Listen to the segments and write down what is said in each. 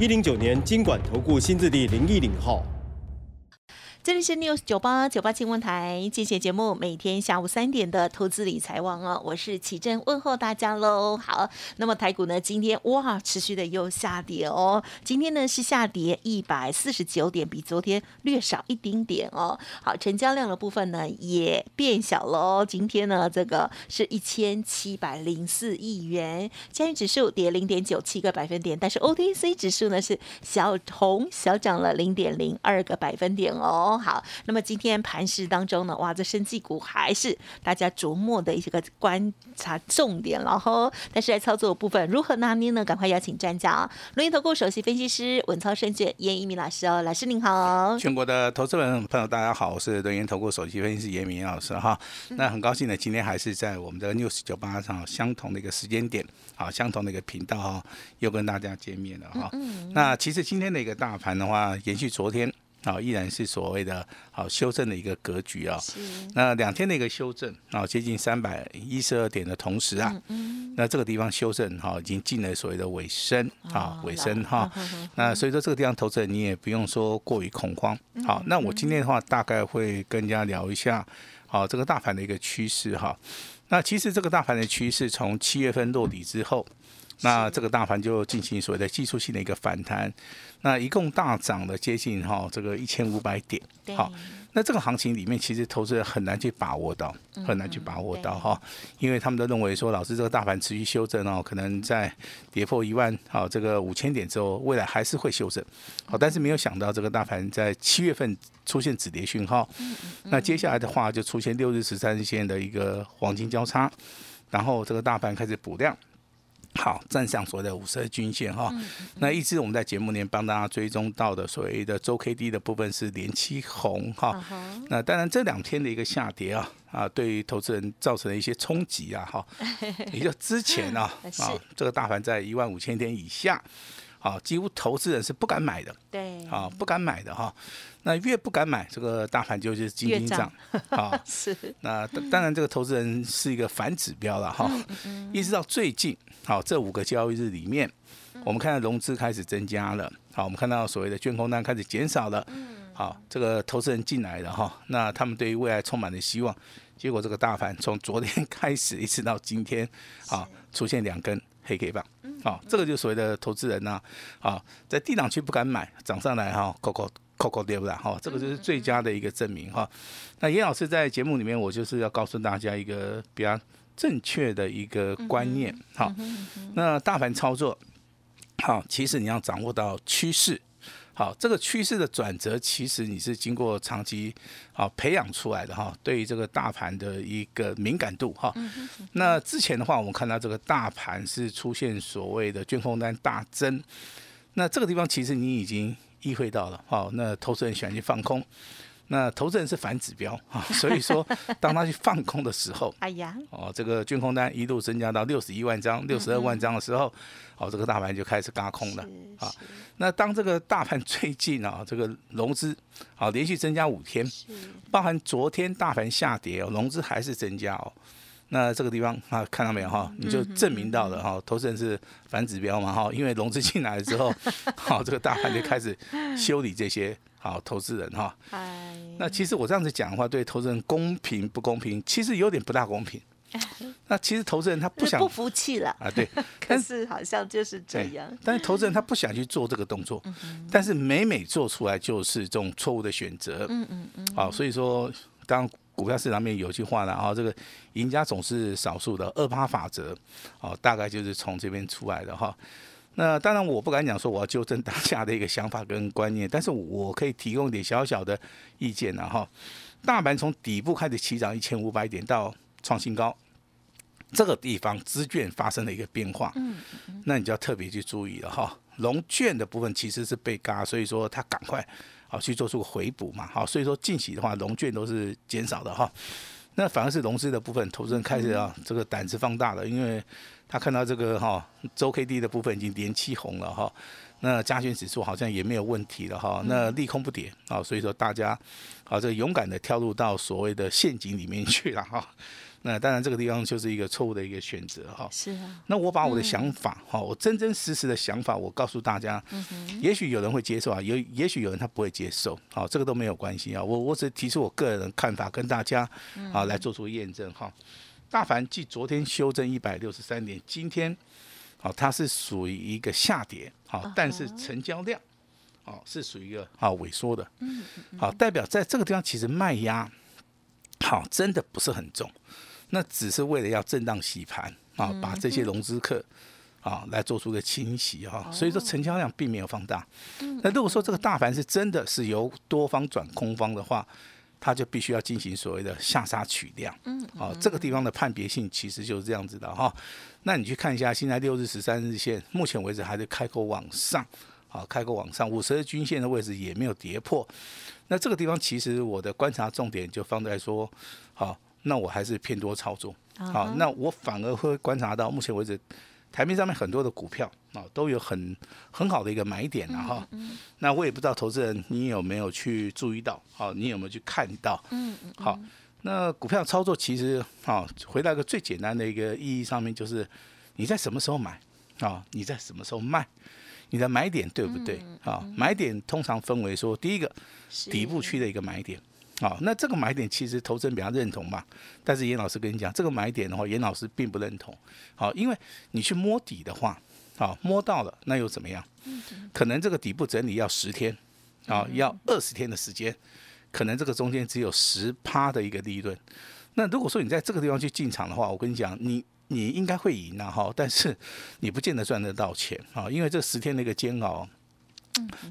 一零九年经管投顾新字第零一零号。这里是 News 九八九八新闻台，今天节目每天下午三点的投资理财网哦，我是奇珍问候大家喽。好，那么台股呢，今天哇，持续的又下跌哦，今天呢是下跌一百四十九点，比昨天略少一丁点哦。好，成交量的部分呢也变小喽，今天呢这个是一千七百零四亿元，加元指数跌零点九七个百分点，但是 OTC 指数呢是小红小涨了零点零二个百分点哦。好，那么今天盘市当中呢，哇，这生技股还是大家琢磨的一个观察重点了哈。但是在操作部分如何拿捏呢？赶快邀请专家，龙岩投顾首席分析师稳操胜券严一鸣老师哦，老师您好。全国的投资人朋友大家好，我是龙岩投顾首席分析师严明老师哈。那很高兴呢，今天还是在我们的 news 九八上相同的一个时间点，好，相同的一个频道哈，又跟大家见面了哈嗯。那其实今天的一个大盘的话，延续昨天。啊，依然是所谓的好修正的一个格局啊。那两天的一个修正啊，接近三百一十二点的同时啊，那这个地方修正哈，已经进了所谓的尾声啊，尾声哈。那所以说这个地方投资人你也不用说过于恐慌。好，那我今天的话大概会跟大家聊一下，好这个大盘的一个趋势哈。那其实这个大盘的趋势从七月份落底之后。那这个大盘就进行所谓的技术性的一个反弹，那一共大涨了接近哈这个一千五百点，好，那这个行情里面其实投资人很难去把握到，很难去把握到哈，因为他们都认为说，老师这个大盘持续修正哦，可能在跌破一万好这个五千点之后，未来还是会修正，好，但是没有想到这个大盘在七月份出现止跌讯号，那接下来的话就出现六日十三线的一个黄金交叉，然后这个大盘开始补量。好，站上所谓的五十日均线哈，那一直我们在节目里面帮大家追踪到的所谓的周 K D 的部分是连七红哈，那当然这两天的一个下跌啊啊，对于投资人造成了一些冲击啊哈，也就之前啊啊这个大盘在一万五千点以下。好，几乎投资人是不敢买的，对，啊不敢买的哈。那越不敢买，这个大盘就是金金涨，啊，是。那当然，这个投资人是一个反指标了哈。一直到最近，好这五个交易日里面，我们看到融资开始增加了，好，我们看到所谓的券空单开始减少了，好，这个投资人进来了哈。那他们对于未来充满了希望，结果这个大盘从昨天 开始一直到今天，啊，出现两根黑 K 棒。好，这个就所谓的投资人呐，啊，在低档区不敢买，涨上来哈，扣扣扣扣跌不啦，哈，这个就是最佳的一个证明哈。那严老师在节目里面，我就是要告诉大家一个比较正确的一个观念，好，那大盘操作，好，其实你要掌握到趋势。好，这个趋势的转折，其实你是经过长期好培养出来的哈。对于这个大盘的一个敏感度哈，那之前的话，我们看到这个大盘是出现所谓的卷空单大增，那这个地方其实你已经意会到了，好，那投资人喜欢去放空。那投资人是反指标啊，所以说当他去放空的时候，哎呀，哦，这个券空单一度增加到六十一万张、六十二万张的时候，哦，这个大盘就开始嘎空了啊。那当这个大盘最近啊，这个融资啊连续增加五天，包含昨天大盘下跌哦，融资还是增加哦。那这个地方啊，看到没有哈？你就证明到了哈，投资人是反指标嘛哈，因为融资进来了之后，好，这个大盘就开始修理这些。好，投资人哈，那其实我这样子讲的话，对投资人公平不公平？其实有点不大公平。那其实投资人他不想不服气了啊，对，可是好像就是这样。但是投资人他不想去做这个动作，但是每每做出来就是这种错误的选择。嗯嗯嗯。好，所以说，当股票市场面有句话呢啊，这个赢家总是少数的二八法则，哦，大概就是从这边出来的哈。那当然，我不敢讲说我要纠正当下的一个想法跟观念，但是我可以提供一点小小的意见了哈。大盘从底部开始起涨一千五百点到创新高，这个地方资券发生了一个变化，嗯那你就要特别去注意了哈。龙券的部分其实是被嘎，所以说它赶快好去做出个回补嘛，好，所以说近期的话，龙券都是减少的哈。那反而是融资的部分，投资人开始啊这个胆子放大了，因为他看到这个哈周 K D 的部分已经连七红了哈，那加权指数好像也没有问题了哈，那利空不跌啊，所以说大家啊这个勇敢的跳入到所谓的陷阱里面去了哈。那当然这个地方就是一个错误的一个选择哈。是啊，那我把我的想法哈，我真真实实的想法，我告诉大家，也许有人会接受啊，有也许有人他不会接受，好，这个都没有关系啊。我我只提出我个人的看法，跟大家啊来做出验证哈。大凡继昨天修正一百六十三点，今天好它是属于一个下跌，好，但是成交量好是属于一个好萎缩的，好代表在这个地方其实卖压好真的不是很重。那只是为了要震荡洗盘啊，把这些融资客啊来做出个清洗哈，所以说成交量并没有放大。那如果说这个大盘是真的是由多方转空方的话，它就必须要进行所谓的下杀取量。嗯，好，这个地方的判别性其实就是这样子的哈。那你去看一下，现在六日、十三日线，目前为止还是开口往上，好，开口往上，五十日均线的位置也没有跌破。那这个地方其实我的观察重点就放在说，好。那我还是偏多操作，好，那我反而会观察到，目前为止，台面上面很多的股票啊，都有很很好的一个买点了哈。那我也不知道投资人你有没有去注意到，好，你有没有去看到？嗯嗯。好，那股票操作其实啊，回到一个最简单的一个意义上面，就是你在什么时候买啊？你在什么时候卖？你的买点对不对？啊，买点通常分为说，第一个底部区的一个买点。好，那这个买点其实投资人比较认同嘛，但是严老师跟你讲，这个买点的话，严老师并不认同。好，因为你去摸底的话，好摸到了，那又怎么样？可能这个底部整理要十天，啊，要二十天的时间，可能这个中间只有十趴的一个利润。那如果说你在这个地方去进场的话，我跟你讲，你你应该会赢啊，哈，但是你不见得赚得到钱啊，因为这十天的一个煎熬，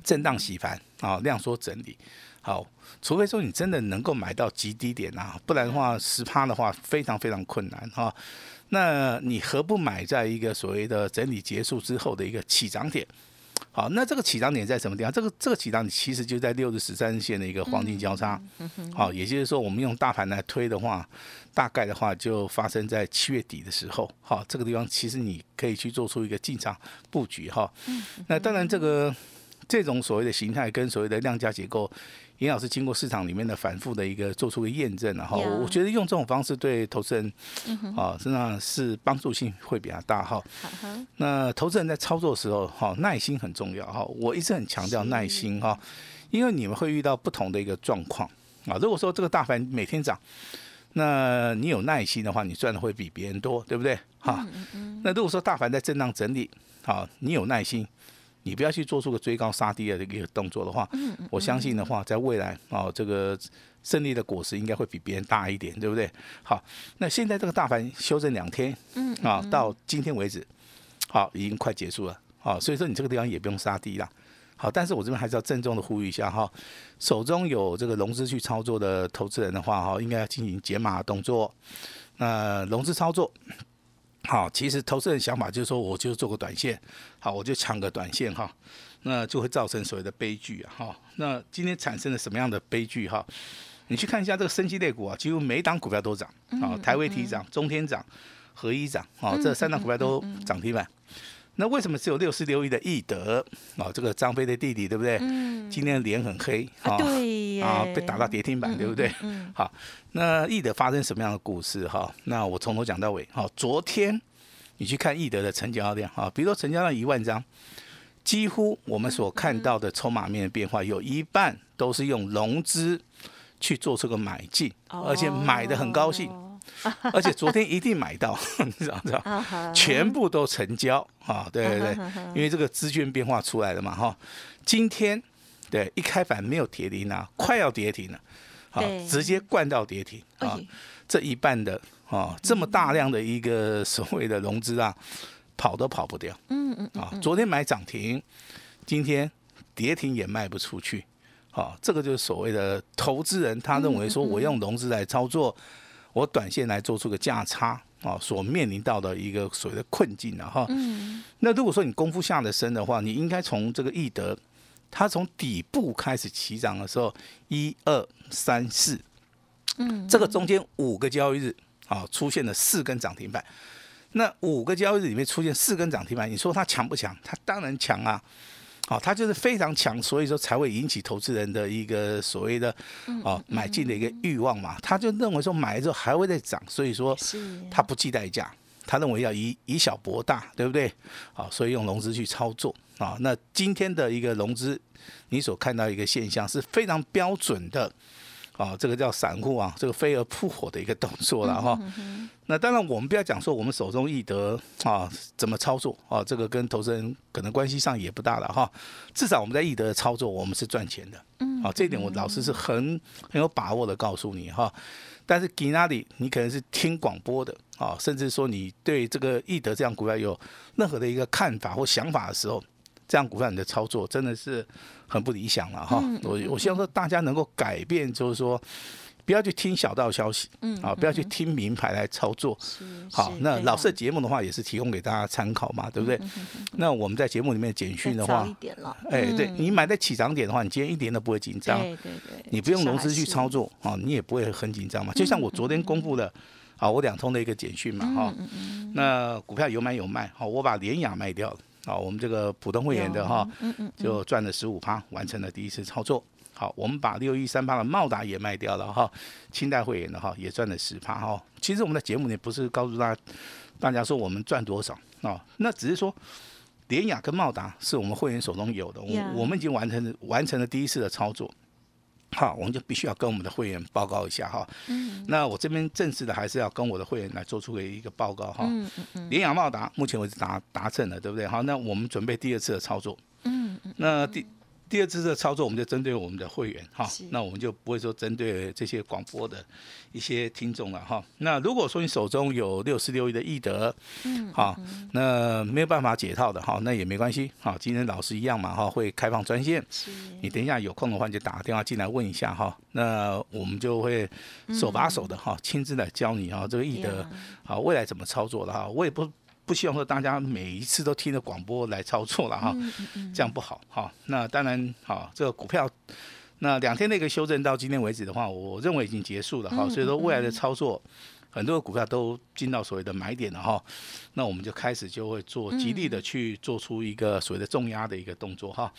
震荡洗盘啊，量缩整理。好，除非说你真的能够买到极低点啊，不然的话十趴的话非常非常困难哈。那你何不买在一个所谓的整理结束之后的一个起涨点？好，那这个起涨点在什么地方？这个这个起涨点其实就在六日十三日线的一个黄金交叉。好，也就是说我们用大盘来推的话，大概的话就发生在七月底的时候。好，这个地方其实你可以去做出一个进场布局哈。那当然这个这种所谓的形态跟所谓的量价结构。严老师经过市场里面的反复的一个做出个验证，然后我觉得用这种方式对投资人啊，实际上是帮助性会比较大哈。那投资人在操作的时候，哈，耐心很重要哈。我一直很强调耐心哈，因为你们会遇到不同的一个状况啊。如果说这个大盘每天涨，那你有耐心的话，你赚的会比别人多，对不对？哈。那如果说大盘在震荡整理，好，你有耐心。你不要去做出个追高杀低的这个动作的话，我相信的话，在未来哦，这个胜利的果实应该会比别人大一点，对不对？好，那现在这个大盘修正两天，啊，到今天为止，好，已经快结束了，好，所以说你这个地方也不用杀低了，好，但是我这边还是要郑重的呼吁一下哈，手中有这个融资去操作的投资人的话哈，应该要进行解码动作，那融资操作。好，其实投资人想法就是说，我就做个短线，好，我就抢个短线哈，那就会造成所谓的悲剧啊哈。那今天产生了什么样的悲剧哈？你去看一下这个升级类股啊，几乎每一档股票都涨啊，台威提涨，中天涨，合一涨，啊，这三档股票都涨停板。那为什么只有六四六一的易德哦？这个张飞的弟弟对不对？嗯。今天脸很黑啊。对啊，被打到跌停板，对不对？嗯。好，那易德发生什么样的故事哈？那我从头讲到尾。好，昨天你去看易德的成交量哈，比如说成交量一万张，几乎我们所看到的筹码面的变化，有一半都是用融资去做这个买进，而且买的很高兴。而且昨天一定买到，你知道知道？全部都成交啊！对对对，因为这个资券变化出来了嘛哈。今天对一开盘没有跌停啊，快要跌停了，好，直接灌到跌停啊！这一半的啊，这么大量的一个所谓的融资啊，跑都跑不掉。嗯嗯啊，昨天买涨停，今天跌停也卖不出去。好，这个就是所谓的投资人，他认为说我用融资来操作。我短线来做出个价差，啊所面临到的一个所谓的困境了哈。嗯，那如果说你功夫下的深的话，你应该从这个易德，它从底部开始起涨的时候，一二三四，嗯，这个中间五个交易日啊出现了四根涨停板。那五个交易日里面出现四根涨停板，你说它强不强？它当然强啊！好、它就是非常强，所以说才会引起投资人的一个所谓的哦买进的一个欲望嘛。他就认为说买了之后还会再涨，所以说他不计代价，他认为要以以小博大，对不对？好，所以用融资去操作啊。那今天的一个融资，你所看到一个现象是非常标准的。啊，这个叫散户啊，这个飞蛾扑火的一个动作了哈。那当然，我们不要讲说我们手中易德啊怎么操作啊，这个跟投资人可能关系上也不大了哈。至少我们在易德的操作，我们是赚钱的。嗯，啊，这一点我老师是很很有把握的告诉你哈。但是吉那里你可能是听广播的啊，甚至说你对这个易德这样股票有任何的一个看法或想法的时候，这样股票你的操作真的是很不理想了哈。我我希望说大家能够改变，就是说不要去听小道消息，嗯啊，不要去听名牌来操作。好，那老师的节目的话也是提供给大家参考嘛，对不对？那我们在节目里面简讯的话再早一，点了，哎，对嗯你买在起涨点的话，你今天一点都不会紧张。对对对，你不用融资去操作，啊，你也不会很紧张嘛。就像我昨天公布的啊，我两通的一个简讯嘛哈，嗯那股票有买有卖，好，我把联雅卖掉了，啊，我们这个普通会员的哈，就赚了十五趴，完成了第一次操作。好，我们把六一三八的茂达也卖掉了哈，清代会员的哈也赚了十趴哈。其实我们的节目呢不是告诉大家大家说我们赚多少啊，那只是说联雅跟茂达是我们会员手中有的，我我们已经完成了完成了第一次的操作。好，我们就必须要跟我们的会员报告一下哈。嗯那我这边正式的还是要跟我的会员来做出一个报告哈。嗯嗯嗯联雅茂达目前为止达达成了，对不对？好，那我们准备第二次的操作。嗯嗯，那第第二次的操作，我们就针对我们的会员哈，那我们就不会说针对这些广播的一些听众了哈。那如果说你手中有六四六一的易德，嗯，好，那没有办法解套的哈，那也没关系，好，今天老师一样嘛哈，会开放专线，是，你等一下有空的话，就打个电话进来问一下哈，那我们就会手把手的哈，亲自来教你哈，这个易德呀好未来怎么操作的哈，我也不不希望说大家每一次都听着广播来操作了哈，这样不好哈。那当然好，这个股票那两天的一个修正到今天为止的话，我认为已经结束了哈，嗯所以说未来的操作。很多的股票都进到所谓的买点了哈，那我们就开始就会做极力的去做出一个所谓的重压的一个动作哈。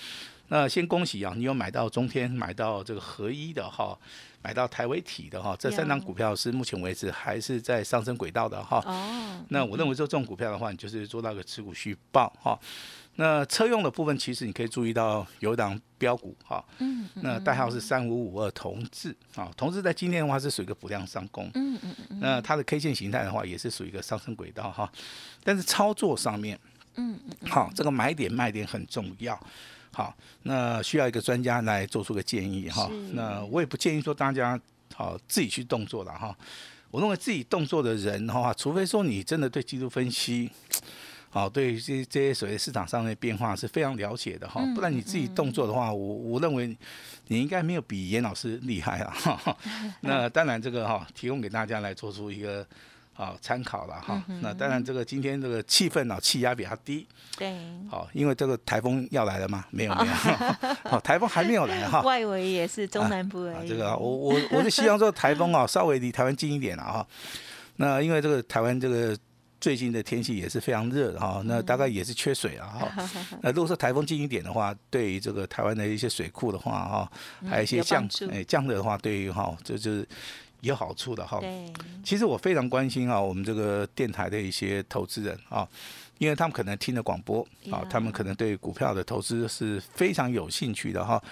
那先恭喜啊，你有买到中天，买到这个合一的哈，买到台维体的哈，这三档股票是目前为止还是在上升轨道的哈。哦，那我认为说这种股票的话，你就是做到个持股续报哈。那车用的部分，其实你可以注意到有一档标股哈，那代号是三五五二同志啊，同志在今天的话是属于一个补量上攻，嗯嗯嗯那它的 K 线形态的话也是属于一个上升轨道哈，但是操作上面，嗯嗯，好，这个买点卖点很重要。好，那需要一个专家来做出个建议哈。那我也不建议说大家好自己去动作了哈。我认为自己动作的人的话，除非说你真的对技术分析，好对这这些所谓市场上的变化是非常了解的哈，不然你自己动作的话，我我认为你应该没有比严老师厉害啊。哈 那当然这个哈，提供给大家来做出一个。啊，参考了哈。那当然，这个今天这个气氛啊，气压比较低。对，好，因为这个台风要来了吗？没有 没有，好，台风还没有来哈。外围也是中南部啊而已，这个啊我我我是希望说台风啊稍微离台湾近一点了哈。那因为这个台湾这个最近的天气也是非常热的哈，那大概也是缺水了哈。那如果说台风近一点的话，对于这个台湾的一些水库的话哈，还有一些降哎降热的话，对于哈这就是有好处的哈。其实我非常关心啊，我们这个电台的一些投资人啊，因为他们可能听了广播啊他们可能对股票的投资是非常有兴趣的哈。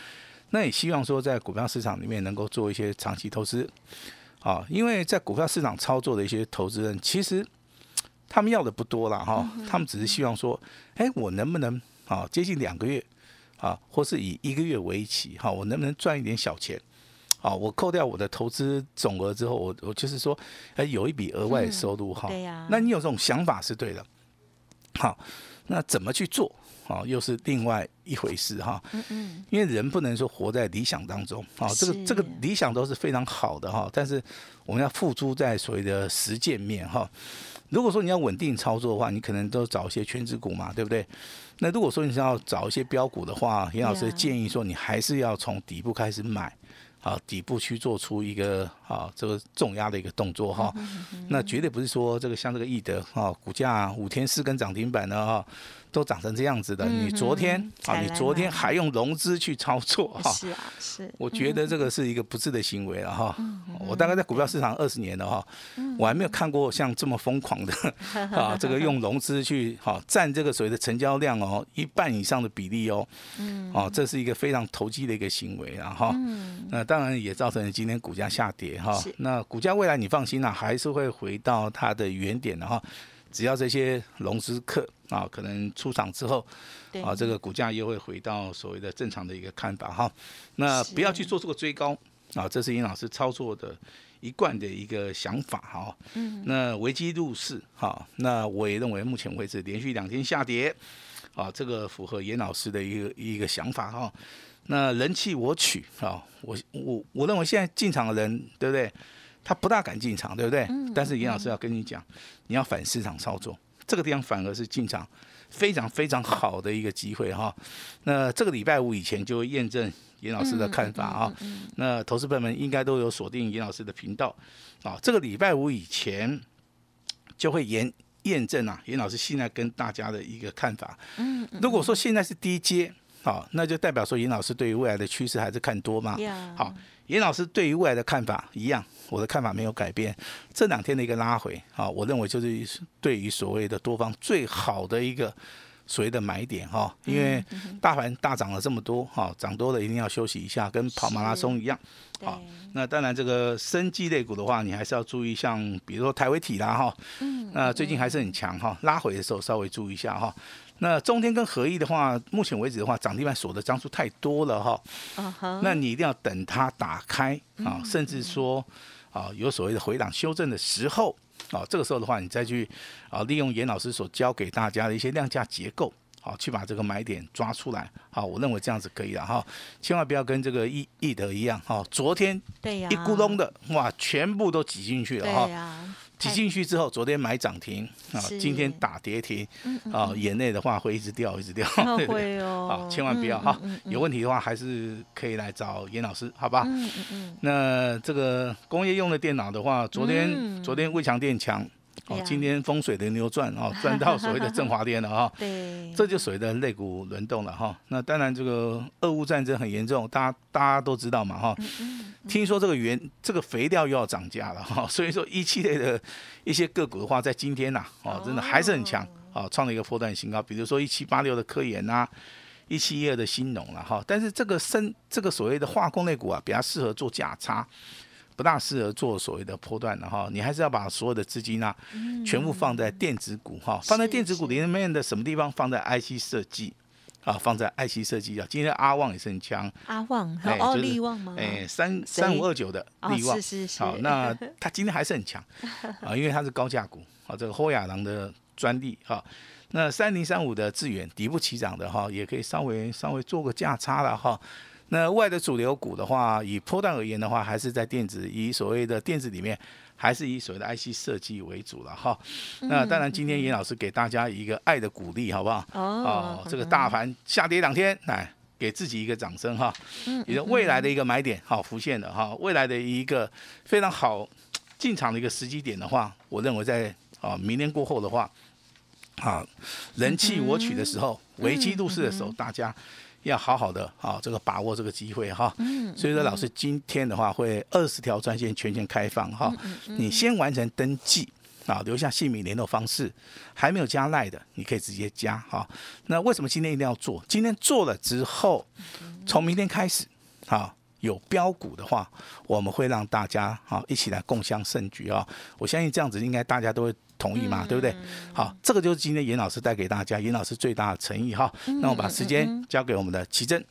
那也希望说在股票市场里面能够做一些长期投资啊，因为在股票市场操作的一些投资人，其实他们要的不多了哈，他们只是希望说，哎，我能不能啊接近两个月啊，或是以一个月为期哈，我能不能赚一点小钱？啊，我扣掉我的投资总额之后，我我就是说，哎，有一笔额外的收入哈、对呀那你有这种想法是对的。好，那怎么去做？啊，又是另外一回事哈。嗯嗯。因为人不能说活在理想当中啊，这个这个理想都是非常好的哈，但是我们要付诸在所谓的实践面哈。如果说你要稳定操作的话，你可能都找一些全职股嘛，对不对？那如果说你是要找一些标股的话，严老师建议说，你还是要从底部开始买。啊，底部去做出一个啊，这个重压的一个动作哈，那绝对不是说这个像这个易德啊，股价五天四根涨停板呢哈。都长成这样子的，你昨天啊，你昨天还用融资去操作 哈？是啊，是。我觉得这个是一个不智的行为了哈。我大概在股票市场二十年了哈，我还没有看过像这么疯狂的 啊，这个用融资去哈占这个所谓的成交量哦一半以上的比例哦。嗯。哦，这是一个非常投机的一个行为啊哈。嗯。那当然也造成了今天股价下跌哈。那股价未来你放心啦，还是会回到它的原点的哈。只要这些融资客啊，可能出场之后，啊，这个股价又会回到所谓的正常的一个看法哈。那不要去做这个追高啊，这是尹老师操作的一贯的一个想法哈。嗯。那危机入市哈，那我也认为目前为止连续两天下跌，啊，这个符合严老师的一个一个想法哈。那人气我取啊，我我我认为现在进场的人对不对？他不大敢进场，对不对？但是严老师要跟你讲，你要反市场操作，这个地方反而是进场非常非常好的一个机会哈。那这个礼拜五以前就会验证严老师的看法啊。那投资朋友们应该都有锁定严老师的频道啊。这个礼拜五以前就会验验证啊，严老师现在跟大家的一个看法。嗯，如果说现在是低阶，好，那就代表说严老师对于未来的趋势还是看多吗？好。严老师对于未来的看法一样，我的看法没有改变。这两天的一个拉回，啊，我认为就是对于所谓的多方最好的一个所谓的买点哈。因为大盘大涨了这么多，哈，涨多了一定要休息一下，跟跑马拉松一样。好，那当然这个生机类股的话，你还是要注意，像比如说台维体啦，哈，那最近还是很强哈，拉回的时候稍微注意一下哈。那中天跟合一的话，目前为止的话，涨停板锁的张数太多了哈。那你一定要等它打开啊，甚至说啊有所谓的回档修正的时候啊，这个时候的话，你再去啊利用严老师所教给大家的一些量价结构，好去把这个买点抓出来。好，我认为这样子可以了哈，千万不要跟这个易易德一样哈，昨天对呀一咕咚的哇，全部都挤进去了哈。挤进去之后，昨天买涨停啊，今天打跌停啊，眼泪的话会一直掉，一直掉，会哦，啊，千万不要哈，有问题的话还是可以来找严老师，好吧？嗯嗯嗯。那这个工业用的电脑的话，昨天昨天魏强电强。哦，今天风水轮流转哦，转到所谓的振华电了哈。对，这就所谓的肋骨轮动了哈。那当然，这个俄乌战争很严重，大家大家都知道嘛哈。听说这个原这个肥料又要涨价了哈，所以说一期类的一些个股的话，在今天呐，哦，真的还是很强哦，创了一个波段新高。比如说一七八六的科研呐，一七一二的新农了哈。但是这个生这个所谓的化工类股啊，比较适合做价差。不大适合做所谓的波段的哈，你还是要把所有的资金呢，全部放在电子股哈，放在电子股里面的什么地方？放在 IC 设计啊，放在爱奇设计啊。今天阿旺也是很强，阿旺还有利旺吗？哎，三三五二九的利旺，是是是。好，那他今天还是很强啊，因为它是高价股啊，这个霍亚郎的专利哈。那三零三五的智远底部起涨的哈，也可以稍微稍微做个价差了哈。那外的主流股的话，以波段而言的话，还是在电子，以所谓的电子里面，还是以所谓的 IC 设计为主了哈。那当然，今天严老师给大家一个爱的鼓励，好不好？哦，这个大盘下跌两天，来给自己一个掌声哈。嗯。你的未来的一个买点好浮现的哈，未来的一个非常好进场的一个时机点的话，我认为在啊明年过后的话，啊人气我取的时候，危机入市的时候，大家。要好好的啊，这个把握这个机会哈。嗯。所以说，老师今天的话会二十条专线全线开放哈。你先完成登记啊，留下姓名、联络方式。还没有加赖的，你可以直接加哈。那为什么今天一定要做？今天做了之后，从明天开始，啊，有标股的话，我们会让大家啊一起来共襄盛举啊。我相信这样子，应该大家都会。同意嘛？对不对？好，这个就是今天严老师带给大家，严老师最大的诚意哈。那我把时间交给我们的奇珍。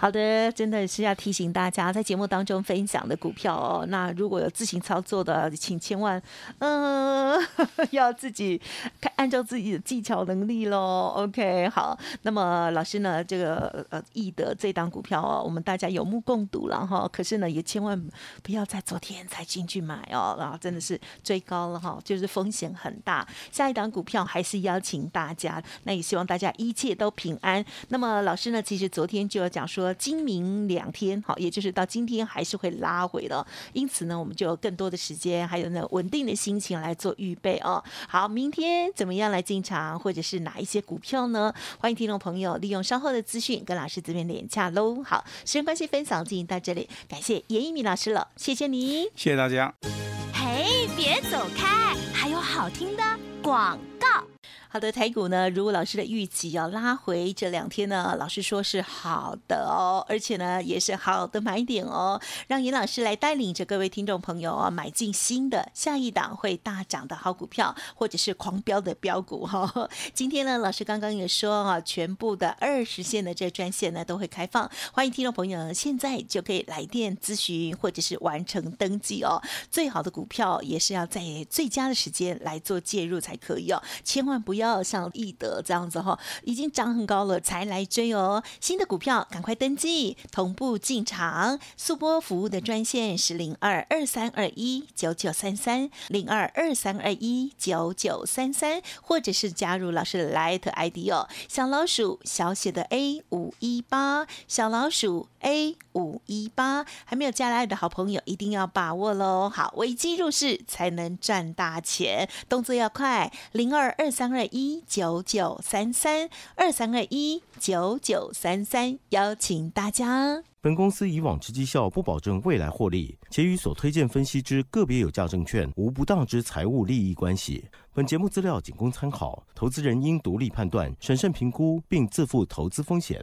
好的，真的是要提醒大家，在节目当中分享的股票哦，那如果有自行操作的，请千万，嗯，要自己看，按照自己的技巧能力喽。OK，好，那么老师呢，这个呃易德这档股票哦，我们大家有目共睹了哈。可是呢，也千万不要在昨天才进去买哦，然后真的是追高了哈，就是风险很大。下一档股票还是邀请大家，那也希望大家一切都平安。那么老师呢，其实昨天就有讲说，今明两天好，也就是到今天还是会拉回的，因此呢，我们就有更多的时间，还有呢稳定的心情来做预备哦。好，明天怎么样来进场，或者是哪一些股票呢？欢迎听众朋友利用稍后的资讯跟老师这边连洽喽。好，时间关系，分享进行到这里，感谢严一米老师了，谢谢你，谢谢大家。嘿，别走开，还有好听的广告。好的，台股呢，如果老师的预期要拉回这两天呢，老师说是好的哦，而且呢也是好的买点哦，让严老师来带领着各位听众朋友啊，买进新的下一档会大涨的好股票，或者是狂飙的标股哈。今天呢，老师刚刚也说啊，全部的二十线的这专线呢都会开放，欢迎听众朋友现在就可以来电咨询或者是完成登记哦。最好的股票也是要在最佳的时间来做介入才可以哦，千万不要要。像易德这样子哈，已经涨很高了才来追哦。新的股票赶快登记，同步进场。速播服务的专线是零二二三二一九九三三零二二三二一九九三三，或者是加入老师的 Light ID 哦，小老鼠小写的 A 五一八，小老鼠 A 五一八，还没有加来的好朋友一定要把握喽。好，危机入市才能赚大钱，动作要快，零二二三二。一九九三三二三二一九九三三，邀请大家。本公司以往之绩效不保证未来获利，且与所推荐分析之个别有价证券无不当之财务利益关系。本节目资料仅供参考，投资人应独立判断、审慎评估，并自负投资风险。